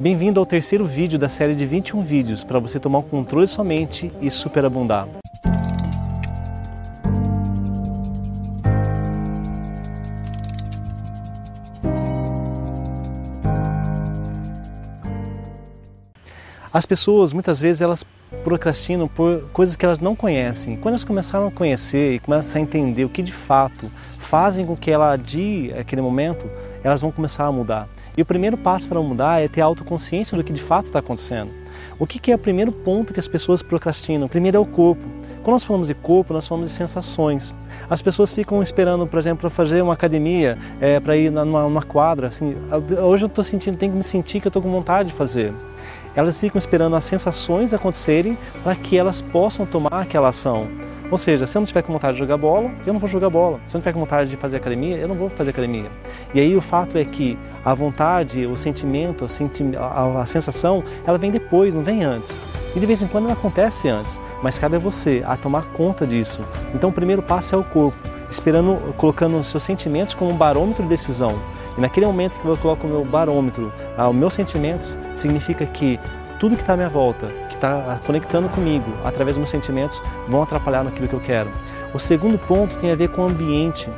Bem-vindo ao terceiro vídeo da série de 21 vídeos para você tomar o controle de sua mente e superabundar. As pessoas muitas vezes elas procrastinam por coisas que elas não conhecem. Quando elas começaram a conhecer e começam a entender o que de fato fazem com que ela adie aquele momento, elas vão começar a mudar. E o primeiro passo para mudar é ter autoconsciência do que de fato está acontecendo. O que é o primeiro ponto que as pessoas procrastinam? Primeiro é o corpo. Quando nós falamos de corpo, nós falamos de sensações. As pessoas ficam esperando, por exemplo, para fazer uma academia, é, para ir numa, numa quadra. Assim, hoje eu estou sentindo, tenho que me sentir que eu estou com vontade de fazer. Elas ficam esperando as sensações acontecerem para que elas possam tomar aquela ação. Ou seja, se eu não tiver com vontade de jogar bola, eu não vou jogar bola. Se eu não tiver com vontade de fazer academia, eu não vou fazer academia. E aí o fato é que a vontade, o sentimento, a, sensação, ela vem depois, não vem antes. E de vez em quando ela acontece antes, mas cabe a você a tomar conta disso. Então o primeiro passo é o corpo, esperando, colocando os seus sentimentos como um barômetro de decisão. E naquele momento que eu coloco o meu barômetro, os meus sentimentos, significa que tudo que está à minha volta, está conectando comigo através dos meus sentimentos, vão atrapalhar naquilo que eu quero. O segundo ponto tem a ver com o ambiente.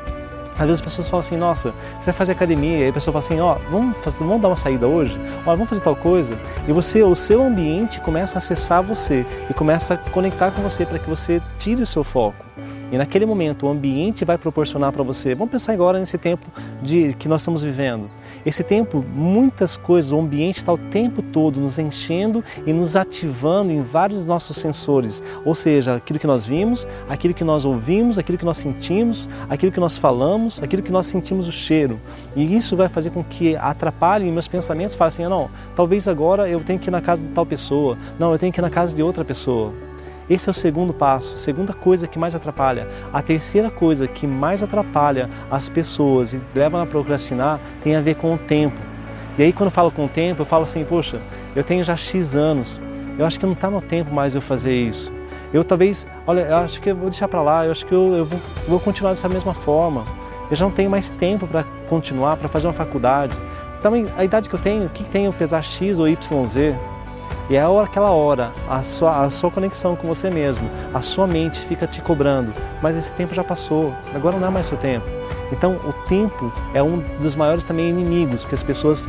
Às vezes as pessoas falam assim, nossa, você fazer academia, e a pessoa fala assim, ó, oh, vamos, fazer, vamos dar uma saída hoje? Ó, vamos fazer tal coisa? E você, o seu ambiente começa a acessar você e começa a conectar com você para que você tire o seu foco. E naquele momento o ambiente vai proporcionar para você. Vamos pensar agora nesse tempo de que nós estamos vivendo. Esse tempo, muitas coisas, o ambiente está o tempo todo nos enchendo e nos ativando em vários nossos sensores. Ou seja, aquilo que nós vimos, aquilo que nós ouvimos, aquilo que nós sentimos, aquilo que nós falamos, aquilo que nós sentimos o cheiro. E isso vai fazer com que atrapalhe meus pensamentos. Fale assim, ah, não, talvez agora eu tenho que ir na casa de tal pessoa. Não, eu tenho que ir na casa de outra pessoa. Esse é o segundo passo, segunda coisa que mais atrapalha. A terceira coisa que mais atrapalha as pessoas e leva a procrastinar tem a ver com o tempo. E aí quando eu falo com o tempo, eu falo assim, poxa, eu tenho já X anos, eu acho que não está no tempo mais eu fazer isso. Eu talvez, olha, eu acho que eu vou deixar para lá, eu acho que eu, eu vou, vou continuar dessa mesma forma. Eu já não tenho mais tempo para continuar, para fazer uma faculdade. Também a idade que eu tenho, o que tem eu pesar X ou YZ? E é aquela hora, a sua, a sua conexão com você mesmo, a sua mente fica te cobrando, mas esse tempo já passou, agora não é mais seu tempo. Então, o tempo é um dos maiores também inimigos que as pessoas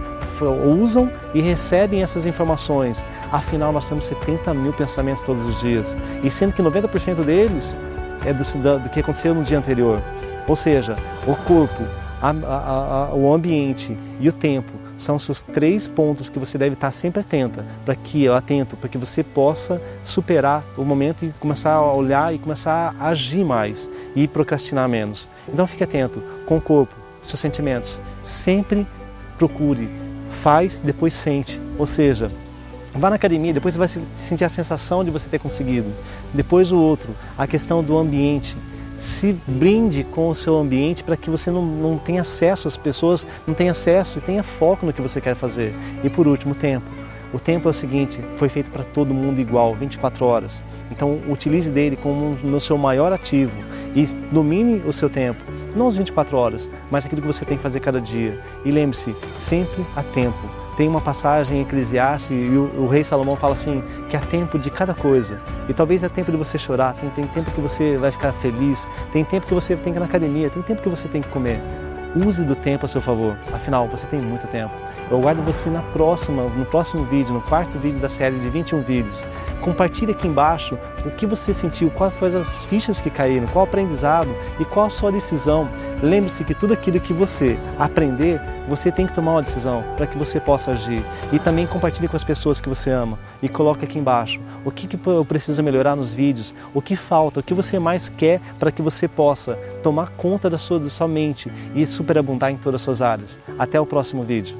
usam e recebem essas informações. Afinal, nós temos 70 mil pensamentos todos os dias, e sendo que 90% deles é do, do que aconteceu no dia anterior. Ou seja, o corpo, a, a, a, o ambiente e o tempo são os seus três pontos que você deve estar sempre atenta, para que atento, para que você possa superar o momento e começar a olhar e começar a agir mais e procrastinar menos. Então fique atento com o corpo, seus sentimentos. Sempre procure, faz, depois sente. Ou seja, Vá na academia, depois você vai sentir a sensação de você ter conseguido. Depois o outro, a questão do ambiente se brinde com o seu ambiente para que você não, não tenha acesso, as pessoas não tenham acesso e tenha foco no que você quer fazer. E por último, tempo. O tempo é o seguinte, foi feito para todo mundo igual, 24 horas. Então utilize dele como no seu maior ativo e domine o seu tempo. Não as 24 horas, mas aquilo que você tem que fazer cada dia. E lembre-se, sempre há tempo tem uma passagem em Eclesiastes e o, o, rei Salomão fala assim que há tempo de cada coisa. E talvez é tempo de você chorar, tem, tem tempo que você vai ficar feliz, tem tempo que você tem que ir na academia, tem tempo que você tem que comer. Use do tempo a seu favor. Afinal, você tem muito tempo. Eu aguardo você na próxima, no próximo vídeo, no quarto vídeo da série de 21 vídeos. Compartilhe aqui embaixo o que você sentiu, quais foram as fichas que caíram, qual aprendizado e qual a sua decisão. Lembre-se que tudo aquilo que você aprender, você tem que tomar uma decisão para que você possa agir. E também compartilhe com as pessoas que você ama e coloque aqui embaixo o que, que eu preciso melhorar nos vídeos, o que falta, o que você mais quer para que você possa tomar conta da sua, da sua mente e superabundar em todas as suas áreas. Até o próximo vídeo.